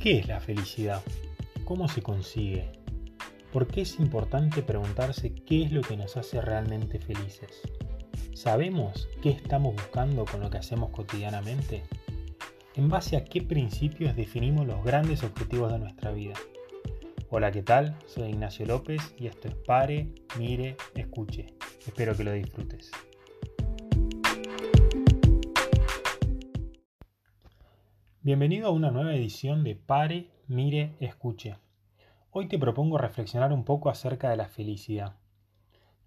¿Qué es la felicidad? ¿Cómo se consigue? ¿Por qué es importante preguntarse qué es lo que nos hace realmente felices? ¿Sabemos qué estamos buscando con lo que hacemos cotidianamente? ¿En base a qué principios definimos los grandes objetivos de nuestra vida? Hola, ¿qué tal? Soy Ignacio López y esto es Pare, Mire, Escuche. Espero que lo disfrutes. Bienvenido a una nueva edición de Pare, Mire, Escuche. Hoy te propongo reflexionar un poco acerca de la felicidad.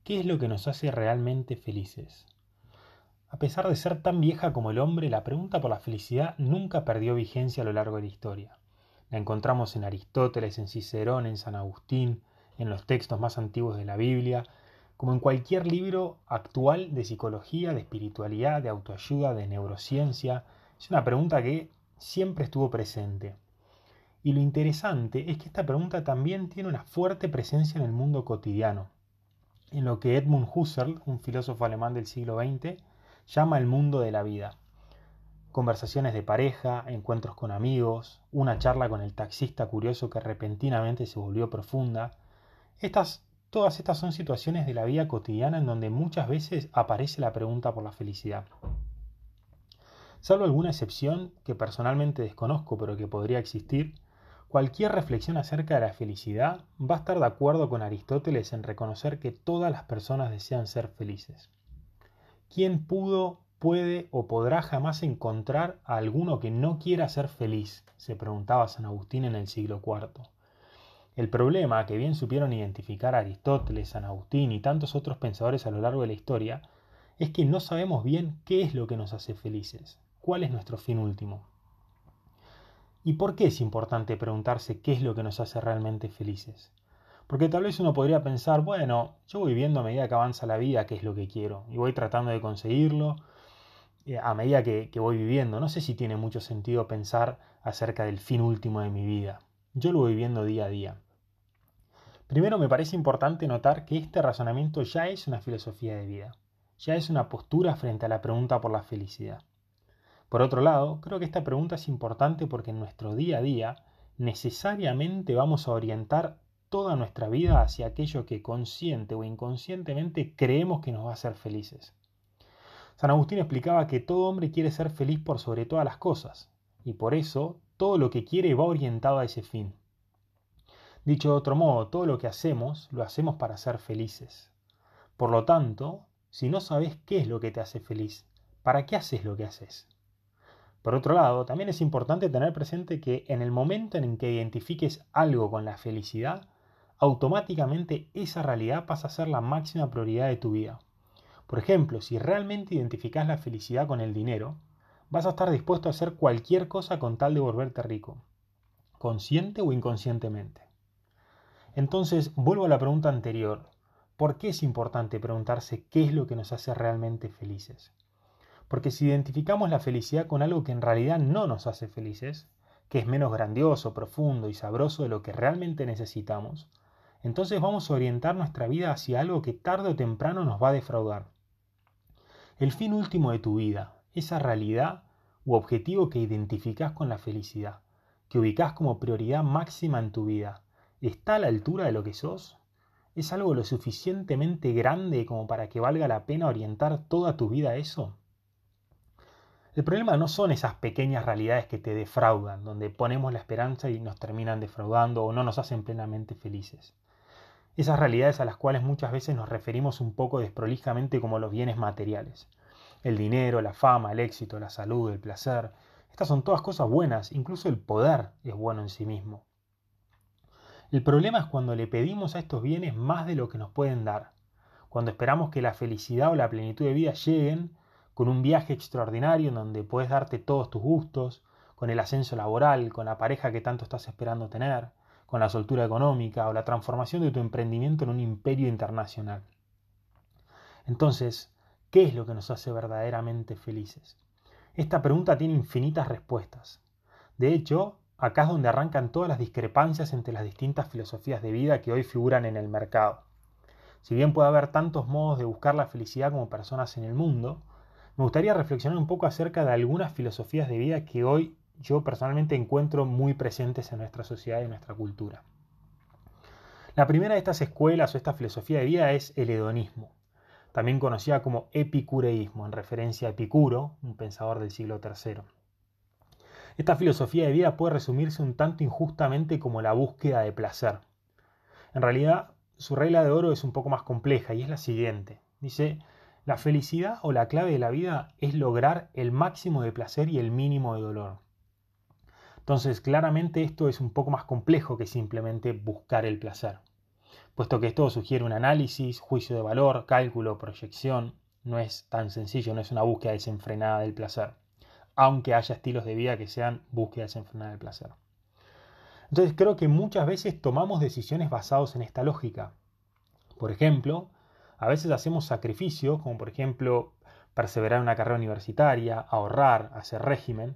¿Qué es lo que nos hace realmente felices? A pesar de ser tan vieja como el hombre, la pregunta por la felicidad nunca perdió vigencia a lo largo de la historia. La encontramos en Aristóteles, en Cicerón, en San Agustín, en los textos más antiguos de la Biblia, como en cualquier libro actual de psicología, de espiritualidad, de autoayuda, de neurociencia. Es una pregunta que siempre estuvo presente. Y lo interesante es que esta pregunta también tiene una fuerte presencia en el mundo cotidiano, en lo que Edmund Husserl, un filósofo alemán del siglo XX, llama el mundo de la vida. Conversaciones de pareja, encuentros con amigos, una charla con el taxista curioso que repentinamente se volvió profunda. Estas, todas estas son situaciones de la vida cotidiana en donde muchas veces aparece la pregunta por la felicidad. Salvo alguna excepción que personalmente desconozco pero que podría existir, cualquier reflexión acerca de la felicidad va a estar de acuerdo con Aristóteles en reconocer que todas las personas desean ser felices. ¿Quién pudo, puede o podrá jamás encontrar a alguno que no quiera ser feliz? se preguntaba San Agustín en el siglo IV. El problema que bien supieron identificar Aristóteles, San Agustín y tantos otros pensadores a lo largo de la historia es que no sabemos bien qué es lo que nos hace felices cuál es nuestro fin último. ¿Y por qué es importante preguntarse qué es lo que nos hace realmente felices? Porque tal vez uno podría pensar, bueno, yo voy viendo a medida que avanza la vida qué es lo que quiero y voy tratando de conseguirlo eh, a medida que, que voy viviendo. No sé si tiene mucho sentido pensar acerca del fin último de mi vida. Yo lo voy viendo día a día. Primero me parece importante notar que este razonamiento ya es una filosofía de vida, ya es una postura frente a la pregunta por la felicidad. Por otro lado, creo que esta pregunta es importante porque en nuestro día a día necesariamente vamos a orientar toda nuestra vida hacia aquello que consciente o inconscientemente creemos que nos va a hacer felices. San Agustín explicaba que todo hombre quiere ser feliz por sobre todas las cosas, y por eso todo lo que quiere va orientado a ese fin. Dicho de otro modo, todo lo que hacemos lo hacemos para ser felices. Por lo tanto, si no sabes qué es lo que te hace feliz, ¿para qué haces lo que haces? Por otro lado, también es importante tener presente que en el momento en que identifiques algo con la felicidad, automáticamente esa realidad pasa a ser la máxima prioridad de tu vida. Por ejemplo, si realmente identificas la felicidad con el dinero, vas a estar dispuesto a hacer cualquier cosa con tal de volverte rico, consciente o inconscientemente. Entonces, vuelvo a la pregunta anterior. ¿Por qué es importante preguntarse qué es lo que nos hace realmente felices? Porque si identificamos la felicidad con algo que en realidad no nos hace felices, que es menos grandioso, profundo y sabroso de lo que realmente necesitamos, entonces vamos a orientar nuestra vida hacia algo que tarde o temprano nos va a defraudar. El fin último de tu vida, esa realidad u objetivo que identificás con la felicidad, que ubicás como prioridad máxima en tu vida, ¿está a la altura de lo que sos? ¿Es algo lo suficientemente grande como para que valga la pena orientar toda tu vida a eso? El problema no son esas pequeñas realidades que te defraudan, donde ponemos la esperanza y nos terminan defraudando o no nos hacen plenamente felices. Esas realidades a las cuales muchas veces nos referimos un poco desprolijamente como los bienes materiales. El dinero, la fama, el éxito, la salud, el placer. Estas son todas cosas buenas, incluso el poder es bueno en sí mismo. El problema es cuando le pedimos a estos bienes más de lo que nos pueden dar, cuando esperamos que la felicidad o la plenitud de vida lleguen con un viaje extraordinario en donde puedes darte todos tus gustos, con el ascenso laboral, con la pareja que tanto estás esperando tener, con la soltura económica o la transformación de tu emprendimiento en un imperio internacional. Entonces, ¿qué es lo que nos hace verdaderamente felices? Esta pregunta tiene infinitas respuestas. De hecho, acá es donde arrancan todas las discrepancias entre las distintas filosofías de vida que hoy figuran en el mercado. Si bien puede haber tantos modos de buscar la felicidad como personas en el mundo, me gustaría reflexionar un poco acerca de algunas filosofías de vida que hoy yo personalmente encuentro muy presentes en nuestra sociedad y en nuestra cultura. La primera de estas escuelas o esta filosofía de vida es el hedonismo, también conocida como epicureísmo, en referencia a Epicuro, un pensador del siglo III. Esta filosofía de vida puede resumirse un tanto injustamente como la búsqueda de placer. En realidad, su regla de oro es un poco más compleja y es la siguiente. Dice, la felicidad o la clave de la vida es lograr el máximo de placer y el mínimo de dolor. Entonces, claramente esto es un poco más complejo que simplemente buscar el placer, puesto que esto sugiere un análisis, juicio de valor, cálculo, proyección. No es tan sencillo, no es una búsqueda desenfrenada del placer, aunque haya estilos de vida que sean búsqueda desenfrenada del placer. Entonces creo que muchas veces tomamos decisiones basadas en esta lógica. Por ejemplo, a veces hacemos sacrificios, como por ejemplo perseverar en una carrera universitaria, ahorrar, hacer régimen,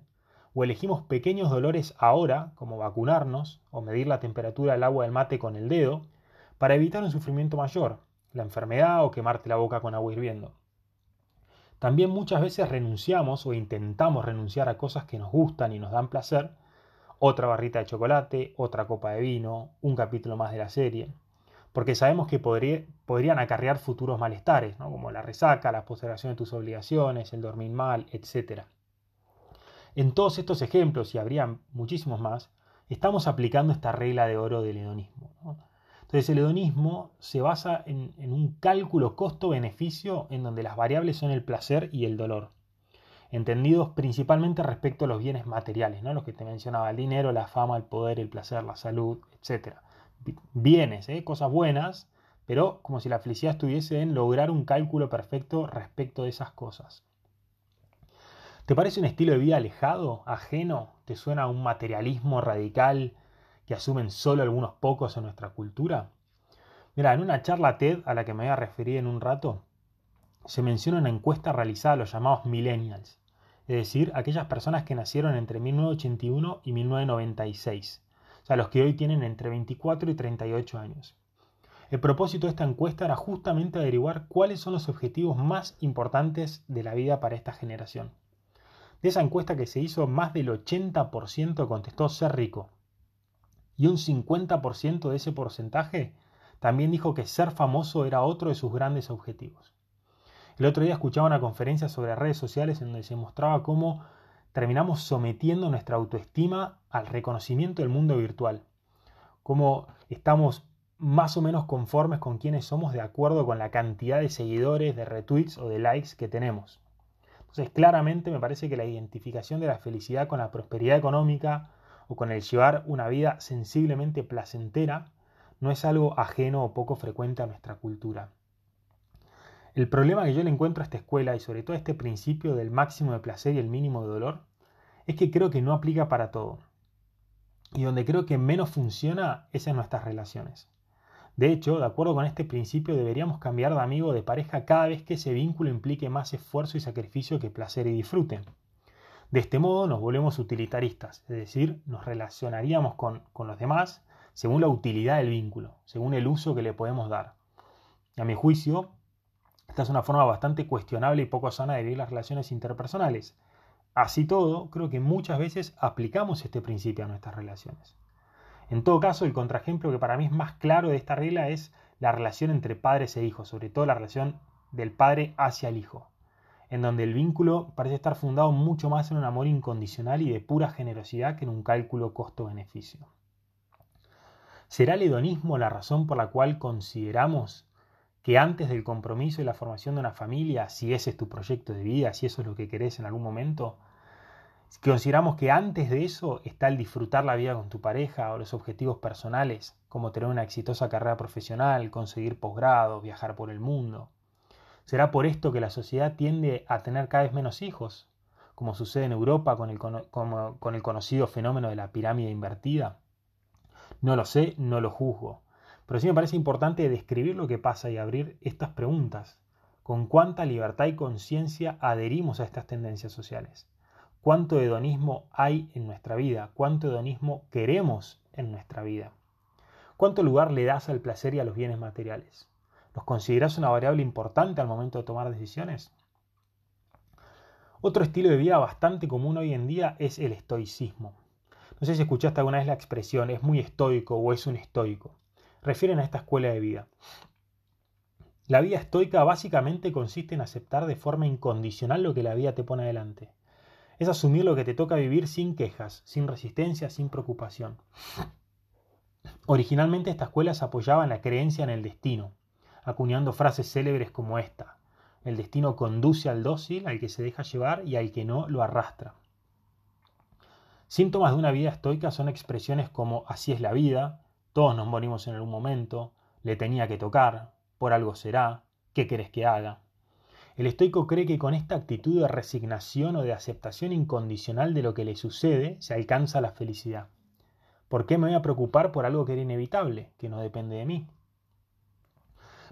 o elegimos pequeños dolores ahora, como vacunarnos o medir la temperatura del agua del mate con el dedo, para evitar un sufrimiento mayor, la enfermedad o quemarte la boca con agua hirviendo. También muchas veces renunciamos o intentamos renunciar a cosas que nos gustan y nos dan placer, otra barrita de chocolate, otra copa de vino, un capítulo más de la serie porque sabemos que podrían acarrear futuros malestares, como la resaca, la postergación de tus obligaciones, el dormir mal, etc. En todos estos ejemplos, y habría muchísimos más, estamos aplicando esta regla de oro del hedonismo. Entonces el hedonismo se basa en, un cálculo costo-beneficio en donde las variables son el placer y el dolor, entendidos principalmente respecto a los bienes materiales, ¿no? los que te mencionaba, el dinero, la fama, el poder, el placer, la salud, etc bienes, ¿eh? cosas buenas, pero como si la felicidad estuviese en lograr un cálculo perfecto respecto de esas cosas. ¿Te parece un estilo de vida alejado, ajeno? ¿Te suena a un materialismo radical que asumen solo algunos pocos en nuestra cultura? Mira, en una charla TED a la que me voy a referir en un rato, se menciona una encuesta realizada a los llamados millennials, es decir, aquellas personas que nacieron entre 1981 y 1996 sea, los que hoy tienen entre 24 y 38 años. El propósito de esta encuesta era justamente averiguar cuáles son los objetivos más importantes de la vida para esta generación. De esa encuesta que se hizo, más del 80% contestó ser rico. Y un 50% de ese porcentaje también dijo que ser famoso era otro de sus grandes objetivos. El otro día escuchaba una conferencia sobre redes sociales en donde se mostraba cómo terminamos sometiendo nuestra autoestima al reconocimiento del mundo virtual. Cómo estamos más o menos conformes con quienes somos de acuerdo con la cantidad de seguidores, de retweets o de likes que tenemos. Entonces, claramente me parece que la identificación de la felicidad con la prosperidad económica o con el llevar una vida sensiblemente placentera no es algo ajeno o poco frecuente a nuestra cultura. El problema que yo le encuentro a esta escuela y sobre todo a este principio del máximo de placer y el mínimo de dolor es que creo que no aplica para todo. Y donde creo que menos funciona es en nuestras relaciones. De hecho, de acuerdo con este principio, deberíamos cambiar de amigo o de pareja cada vez que ese vínculo implique más esfuerzo y sacrificio que placer y disfrute. De este modo nos volvemos utilitaristas, es decir, nos relacionaríamos con, con los demás según la utilidad del vínculo, según el uso que le podemos dar. A mi juicio, esta es una forma bastante cuestionable y poco sana de vivir las relaciones interpersonales. Así todo, creo que muchas veces aplicamos este principio a nuestras relaciones. En todo caso, el contraejemplo que para mí es más claro de esta regla es la relación entre padres e hijos, sobre todo la relación del padre hacia el hijo, en donde el vínculo parece estar fundado mucho más en un amor incondicional y de pura generosidad que en un cálculo costo-beneficio. ¿Será el hedonismo la razón por la cual consideramos que antes del compromiso y la formación de una familia, si ese es tu proyecto de vida, si eso es lo que querés en algún momento, consideramos que antes de eso está el disfrutar la vida con tu pareja o los objetivos personales, como tener una exitosa carrera profesional, conseguir posgrados, viajar por el mundo. ¿Será por esto que la sociedad tiende a tener cada vez menos hijos, como sucede en Europa con el conocido fenómeno de la pirámide invertida? No lo sé, no lo juzgo. Pero sí me parece importante describir lo que pasa y abrir estas preguntas. ¿Con cuánta libertad y conciencia adherimos a estas tendencias sociales? ¿Cuánto hedonismo hay en nuestra vida? ¿Cuánto hedonismo queremos en nuestra vida? ¿Cuánto lugar le das al placer y a los bienes materiales? ¿Los consideras una variable importante al momento de tomar decisiones? Otro estilo de vida bastante común hoy en día es el estoicismo. No sé si escuchaste alguna vez la expresión es muy estoico o es un estoico. Refieren a esta escuela de vida. La vida estoica básicamente consiste en aceptar de forma incondicional lo que la vida te pone adelante. Es asumir lo que te toca vivir sin quejas, sin resistencia, sin preocupación. Originalmente esta escuela se apoyaba en la creencia en el destino, acuñando frases célebres como esta. El destino conduce al dócil, al que se deja llevar y al que no lo arrastra. Síntomas de una vida estoica son expresiones como así es la vida, todos nos morimos en algún momento, le tenía que tocar, por algo será, ¿qué querés que haga? El estoico cree que con esta actitud de resignación o de aceptación incondicional de lo que le sucede se alcanza la felicidad. ¿Por qué me voy a preocupar por algo que era inevitable, que no depende de mí?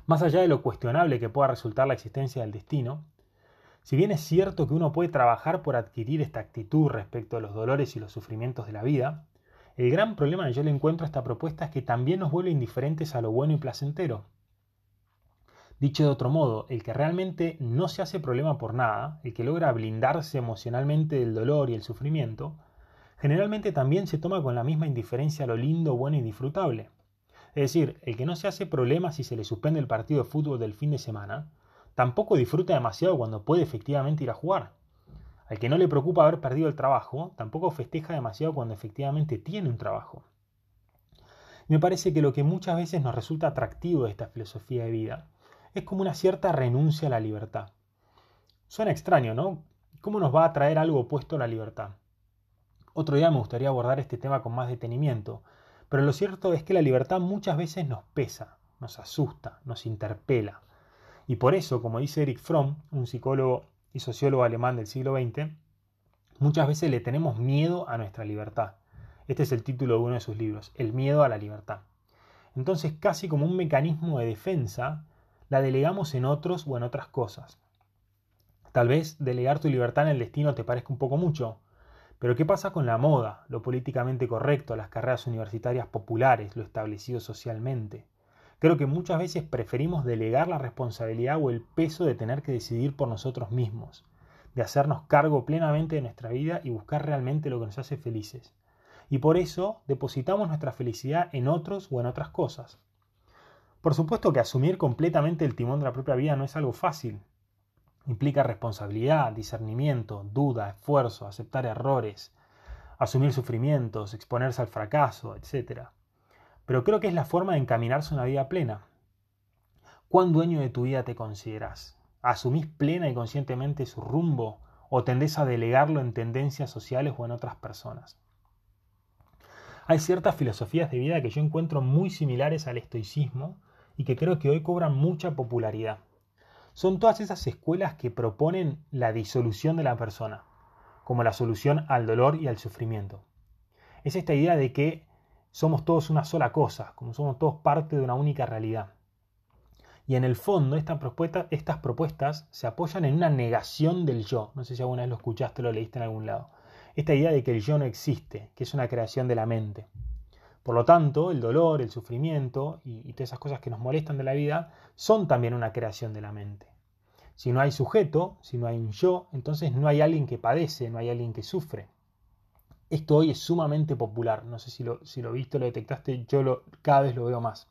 Más allá de lo cuestionable que pueda resultar la existencia del destino, si bien es cierto que uno puede trabajar por adquirir esta actitud respecto a los dolores y los sufrimientos de la vida, el gran problema que yo le encuentro a esta propuesta es que también nos vuelve indiferentes a lo bueno y placentero. Dicho de otro modo, el que realmente no se hace problema por nada, el que logra blindarse emocionalmente del dolor y el sufrimiento, generalmente también se toma con la misma indiferencia a lo lindo, bueno y disfrutable. Es decir, el que no se hace problema si se le suspende el partido de fútbol del fin de semana, tampoco disfruta demasiado cuando puede efectivamente ir a jugar. Al que no le preocupa haber perdido el trabajo, tampoco festeja demasiado cuando efectivamente tiene un trabajo. Me parece que lo que muchas veces nos resulta atractivo de esta filosofía de vida es como una cierta renuncia a la libertad. Suena extraño, ¿no? ¿Cómo nos va a traer algo opuesto a la libertad? Otro día me gustaría abordar este tema con más detenimiento, pero lo cierto es que la libertad muchas veces nos pesa, nos asusta, nos interpela, y por eso, como dice Eric Fromm, un psicólogo y sociólogo alemán del siglo XX, muchas veces le tenemos miedo a nuestra libertad. Este es el título de uno de sus libros, El miedo a la libertad. Entonces, casi como un mecanismo de defensa, la delegamos en otros o en otras cosas. Tal vez delegar tu libertad en el destino te parezca un poco mucho, pero ¿qué pasa con la moda, lo políticamente correcto, las carreras universitarias populares, lo establecido socialmente? Creo que muchas veces preferimos delegar la responsabilidad o el peso de tener que decidir por nosotros mismos, de hacernos cargo plenamente de nuestra vida y buscar realmente lo que nos hace felices. Y por eso depositamos nuestra felicidad en otros o en otras cosas. Por supuesto que asumir completamente el timón de la propia vida no es algo fácil. Implica responsabilidad, discernimiento, duda, esfuerzo, aceptar errores, asumir sufrimientos, exponerse al fracaso, etc pero creo que es la forma de encaminarse una vida plena. ¿Cuán dueño de tu vida te consideras? ¿Asumís plena y conscientemente su rumbo o tendés a delegarlo en tendencias sociales o en otras personas? Hay ciertas filosofías de vida que yo encuentro muy similares al estoicismo y que creo que hoy cobran mucha popularidad. Son todas esas escuelas que proponen la disolución de la persona, como la solución al dolor y al sufrimiento. Es esta idea de que somos todos una sola cosa, como somos todos parte de una única realidad. Y en el fondo estas propuestas se apoyan en una negación del yo. No sé si alguna vez lo escuchaste o lo leíste en algún lado. Esta idea de que el yo no existe, que es una creación de la mente. Por lo tanto, el dolor, el sufrimiento y, y todas esas cosas que nos molestan de la vida son también una creación de la mente. Si no hay sujeto, si no hay un yo, entonces no hay alguien que padece, no hay alguien que sufre. Esto hoy es sumamente popular, no sé si lo, si lo viste, lo detectaste, yo lo, cada vez lo veo más.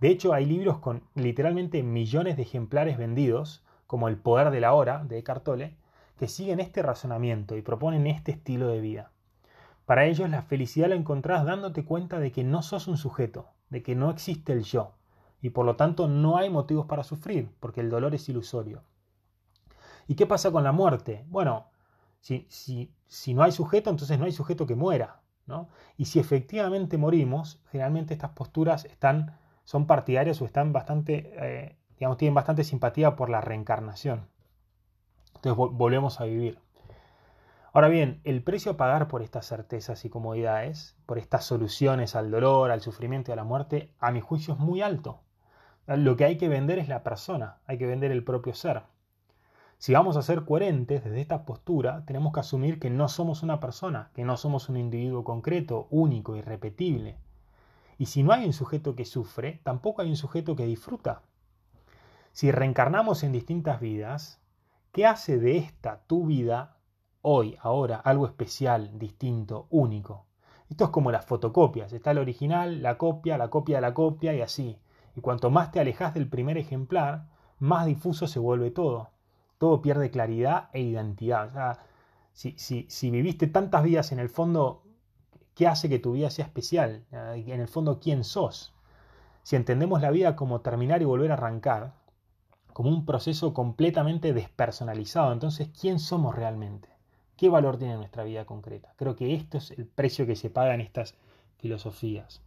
De hecho, hay libros con literalmente millones de ejemplares vendidos, como El poder de la hora de Eckhart Tolle, que siguen este razonamiento y proponen este estilo de vida. Para ellos la felicidad la encontrás dándote cuenta de que no sos un sujeto, de que no existe el yo, y por lo tanto no hay motivos para sufrir, porque el dolor es ilusorio. ¿Y qué pasa con la muerte? Bueno, si, no hay sujeto, entonces no hay sujeto que muera. ¿no? Y si efectivamente morimos, generalmente estas posturas están, son partidarias o están bastante, eh, digamos, tienen bastante simpatía por la reencarnación. Entonces volvemos a vivir. Ahora bien, el precio a pagar por estas certezas y comodidades, por estas soluciones al dolor, al sufrimiento y a la muerte, a mi juicio es muy alto. Lo que hay que vender es la persona, hay que vender el propio ser. Si vamos a ser coherentes desde esta postura, tenemos que asumir que no somos una persona, que no somos un individuo concreto, único, irrepetible. Y si no hay un sujeto que sufre, tampoco hay un sujeto que disfruta. Si reencarnamos en distintas vidas, ¿Qué hace de esta tu vida hoy, ahora, algo especial, distinto, único? Esto es como las fotocopias. Está el original, la copia, la copia de la copia y así. Y cuanto más te alejas del primer ejemplar, más difuso se vuelve todo. Todo pierde claridad e identidad. O sea, si, si viviste tantas vidas en el fondo, ¿qué hace que tu vida sea especial? En el fondo, ¿quién sos? Si entendemos la vida como terminar y volver a arrancar, como un proceso completamente despersonalizado. Entonces, ¿quién somos realmente? ¿Qué valor tiene nuestra vida concreta? Creo que esto es el precio que se paga en estas filosofías.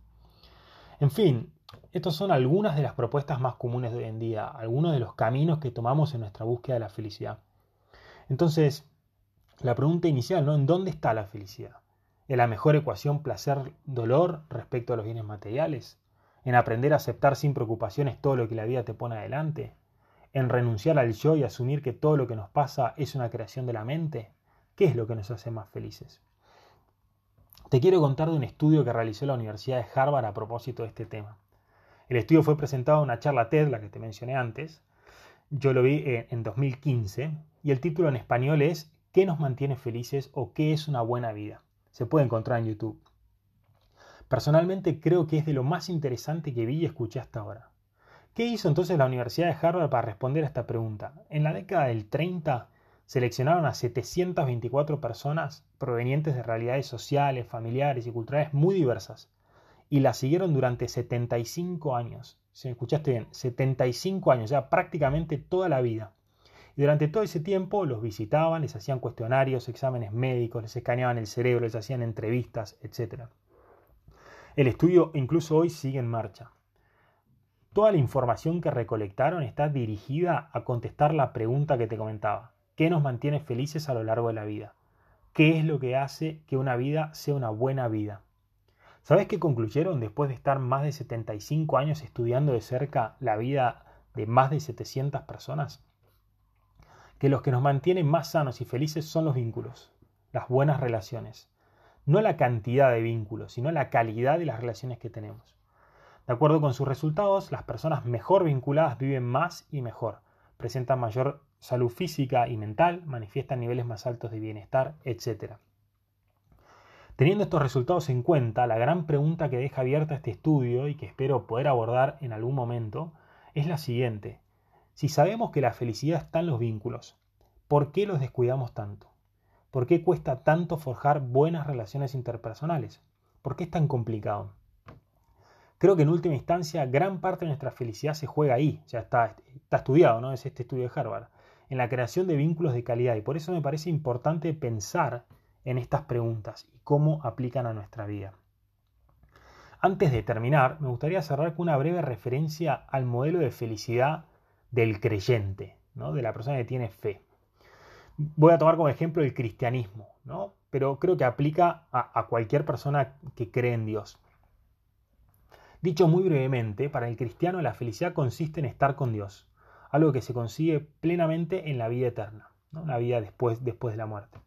En fin, estas son algunas de las propuestas más comunes de hoy en día, algunos de los caminos que tomamos en nuestra búsqueda de la felicidad. Entonces, la pregunta inicial, ¿no? ¿En dónde está la felicidad? ¿En la mejor ecuación placer-dolor respecto a los bienes materiales? ¿En aprender a aceptar sin preocupaciones todo lo que la vida te pone adelante? en renunciar al yo y asumir que todo lo que nos pasa es una creación de la mente? ¿Qué es lo que nos hace más felices? Te quiero contar de un estudio que realizó la Universidad de Harvard a propósito de este tema. El estudio fue presentado en una charla TED, la que te mencioné antes. Yo lo vi en 2015 y el título en español es ¿Qué nos mantiene felices o qué es una buena vida? Se puede encontrar en YouTube. Personalmente creo que es de lo más interesante que vi y escuché hasta ahora. ¿Qué hizo entonces la Universidad de Harvard para responder a esta pregunta? En la década del 30 seleccionaron a 724 personas provenientes de realidades sociales, familiares y culturales muy diversas y las siguieron durante 75 años. Si me escuchaste bien, 75 años, ya prácticamente toda la vida. Y durante todo ese tiempo los visitaban, les hacían cuestionarios, exámenes médicos, les escaneaban el cerebro, les hacían entrevistas, etc. El estudio incluso hoy sigue en marcha. Toda la información que recolectaron está dirigida a contestar la pregunta que te comentaba. ¿Qué nos mantiene felices a lo largo de la vida? ¿Qué es lo que hace que una vida sea una buena vida? ¿Sabes qué concluyeron después de estar más de 75 años estudiando de cerca la vida de más de 700 personas? Que los que nos mantienen más sanos y felices son los vínculos, las buenas relaciones. No la cantidad de vínculos, sino la calidad de las relaciones que tenemos. De acuerdo con sus resultados, las personas mejor vinculadas viven más y mejor, presentan mayor salud física y mental, manifiestan niveles más altos de bienestar, etc. Teniendo estos resultados en cuenta, la gran pregunta que deja abierta este estudio y que espero poder abordar en algún momento es la siguiente. Si sabemos que la felicidad está en los vínculos, ¿por qué los descuidamos tanto? ¿Por qué cuesta tanto forjar buenas relaciones interpersonales? ¿Por qué es tan complicado? Creo que en última instancia gran parte de nuestra felicidad se juega ahí, ya está, está estudiado, ¿no? Es este estudio de Harvard, en la creación de vínculos de calidad y por eso me parece importante pensar en estas preguntas y cómo aplican a nuestra vida. Antes de terminar, me gustaría cerrar con una breve referencia al modelo de felicidad del creyente, ¿no? de la persona que tiene fe. Voy a tomar como ejemplo el cristianismo, ¿no? pero creo que aplica a cualquier persona que cree en Dios. Dicho muy brevemente, para el cristiano la felicidad consiste en estar con Dios, algo que se consigue plenamente en la vida eterna, la vida después, después de la muerte.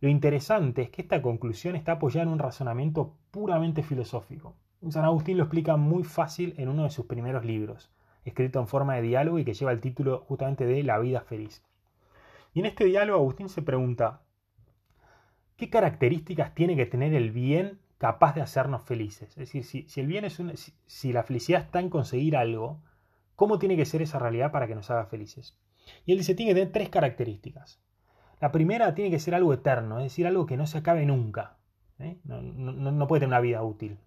Lo interesante es que esta conclusión está apoyada en un razonamiento puramente filosófico. San Agustín lo explica muy fácil en uno de sus primeros libros, escrito en forma de diálogo y que lleva el título justamente de La vida feliz. Y en este diálogo Agustín se pregunta, ¿qué características tiene que tener el bien capaz de hacernos felices. Es decir, si, el bien es si, la felicidad está en conseguir algo, ¿cómo tiene que ser esa realidad para que nos haga felices? Y él dice, tiene que tener tres características. La primera tiene que ser algo eterno, es decir, algo que no se acabe nunca. ¿eh? No, no puede tener una vida útil.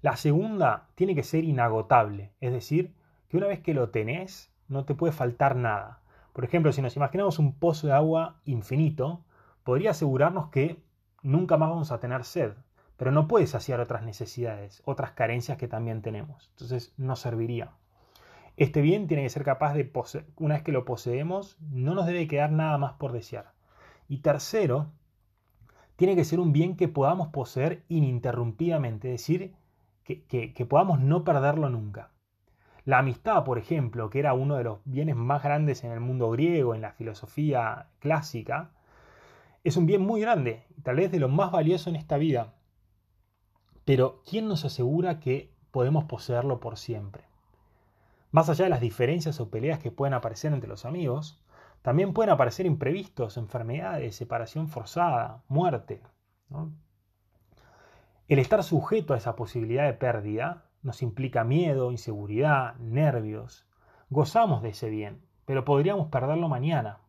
La segunda tiene que ser inagotable, es decir, que una vez que lo tenés, no te puede faltar nada. Por ejemplo, si nos imaginamos un pozo de agua infinito, podría asegurarnos que nunca más vamos a tener sed, pero no puede saciar otras necesidades, otras carencias que también tenemos. Entonces no serviría. Este bien tiene que ser capaz de poseer, una vez que lo poseemos, no nos debe quedar nada más por desear. Y tercero, tiene que ser un bien que podamos poseer ininterrumpidamente, es decir, que, que podamos no perderlo nunca. La amistad, por ejemplo, que era uno de los bienes más grandes en el mundo griego, en la filosofía clásica, es un bien muy grande, tal vez de lo más valioso en esta vida. Pero ¿quién nos asegura que podemos poseerlo por siempre? Más allá de las diferencias o peleas que pueden aparecer entre los amigos, También pueden aparecer imprevistos, enfermedades, separación forzada, muerte. El estar sujeto a esa posibilidad de pérdida nos implica miedo, inseguridad, nervios. Gozamos de ese bien, pero podríamos perderlo mañana.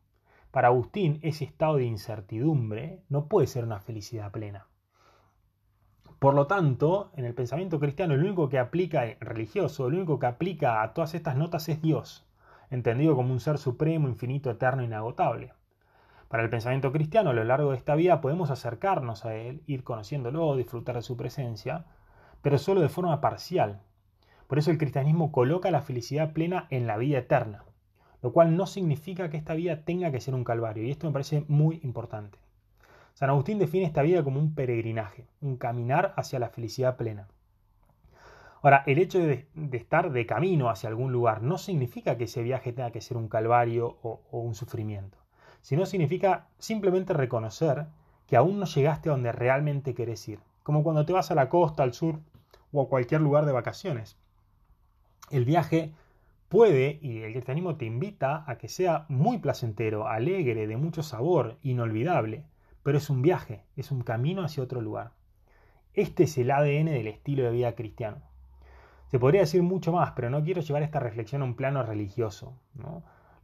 Para Agustín, ese estado de incertidumbre no puede ser una felicidad plena. Por lo tanto, en el pensamiento cristiano, el único que aplica, religioso, el único que aplica a todas estas notas es Dios, entendido como un ser supremo, infinito, eterno, inagotable. Para el pensamiento cristiano, a lo largo de esta vida podemos acercarnos a Él, ir conociéndolo, disfrutar de su presencia, pero solo de forma parcial. Por eso el cristianismo coloca la felicidad plena en la vida eterna, lo cual no significa que esta vida tenga que ser un calvario, y esto me parece muy importante. San Agustín define esta vida como un peregrinaje, un caminar hacia la felicidad plena. Ahora, el hecho de, estar de camino hacia algún lugar no significa que ese viaje tenga que ser un calvario o, o un sufrimiento, sino significa simplemente reconocer que aún no llegaste a donde realmente querés ir, como cuando te vas a la costa, al sur o a cualquier lugar de vacaciones. El viaje puede, y el cristianismo te invita a que sea muy placentero, alegre, de mucho sabor, inolvidable, pero es un viaje, es un camino hacia otro lugar. Este es el ADN del estilo de vida cristiano. Se podría decir mucho más, pero no quiero llevar esta reflexión a un plano religioso.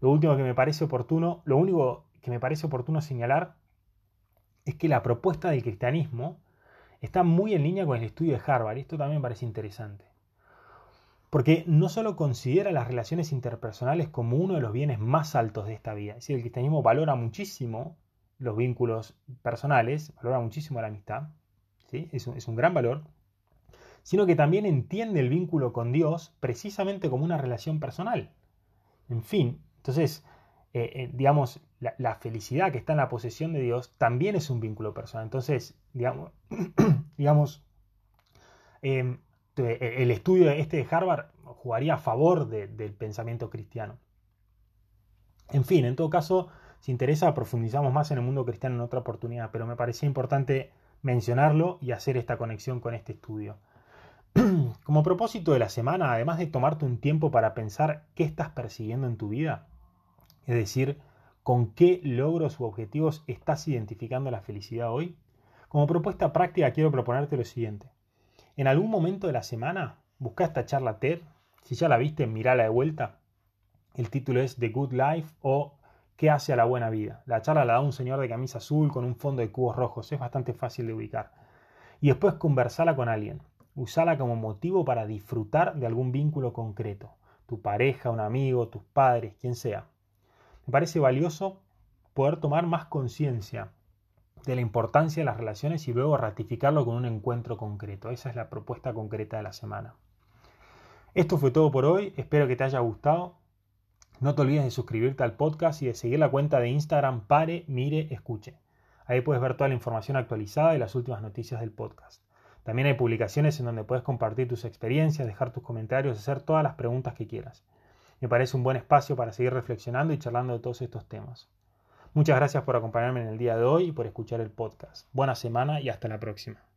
Lo último que me parece oportuno, lo único que me parece oportuno señalar es que la propuesta del cristianismo está muy en línea con el estudio de Harvard. Esto también me parece interesante. Porque no solo considera las relaciones interpersonales como uno de los bienes más altos de esta vida. Es decir, el cristianismo valora muchísimo los vínculos personales, valora muchísimo la amistad, ¿sí? es, un, gran valor, sino que también entiende el vínculo con Dios precisamente como una relación personal. En fin, entonces, eh, eh, digamos, la, felicidad que está en la posesión de Dios también es un vínculo personal. Entonces, digamos, digamos em, el estudio este de Harvard jugaría a favor del pensamiento cristiano. En fin, en todo caso, si interesa, profundizamos más en el mundo cristiano en otra oportunidad, pero me parecía importante mencionarlo y hacer esta conexión con este estudio. Como propósito de la semana, además de tomarte un tiempo para pensar qué estás persiguiendo en tu vida, es decir, con qué logros u objetivos estás identificando la felicidad hoy, como propuesta práctica quiero proponerte lo siguiente. En algún momento de la semana, busca esta charla TED, si ya la viste, mirala de vuelta. El título es The Good Life o ¿Qué hace a la buena vida? La charla la da un señor de camisa azul con un fondo de cubos rojos, es bastante fácil de ubicar. Y después conversala con alguien, usala como motivo para disfrutar de algún vínculo concreto, tu pareja, un amigo, tus padres, quien sea. Me parece valioso poder tomar más conciencia de la importancia de las relaciones y luego ratificarlo con un encuentro concreto. Esa es la propuesta concreta de la semana. Esto fue todo por hoy, espero que te haya gustado. No te olvides de suscribirte al podcast y de seguir la cuenta de Instagram Pare, Mire, Escuche. Ahí puedes ver toda la información actualizada y las últimas noticias del podcast. También hay publicaciones en donde puedes compartir tus experiencias, dejar tus comentarios, hacer todas las preguntas que quieras. Me parece un buen espacio para seguir reflexionando y charlando de todos estos temas. Muchas gracias por acompañarme en el día de hoy y por escuchar el podcast. Buena semana y hasta la próxima.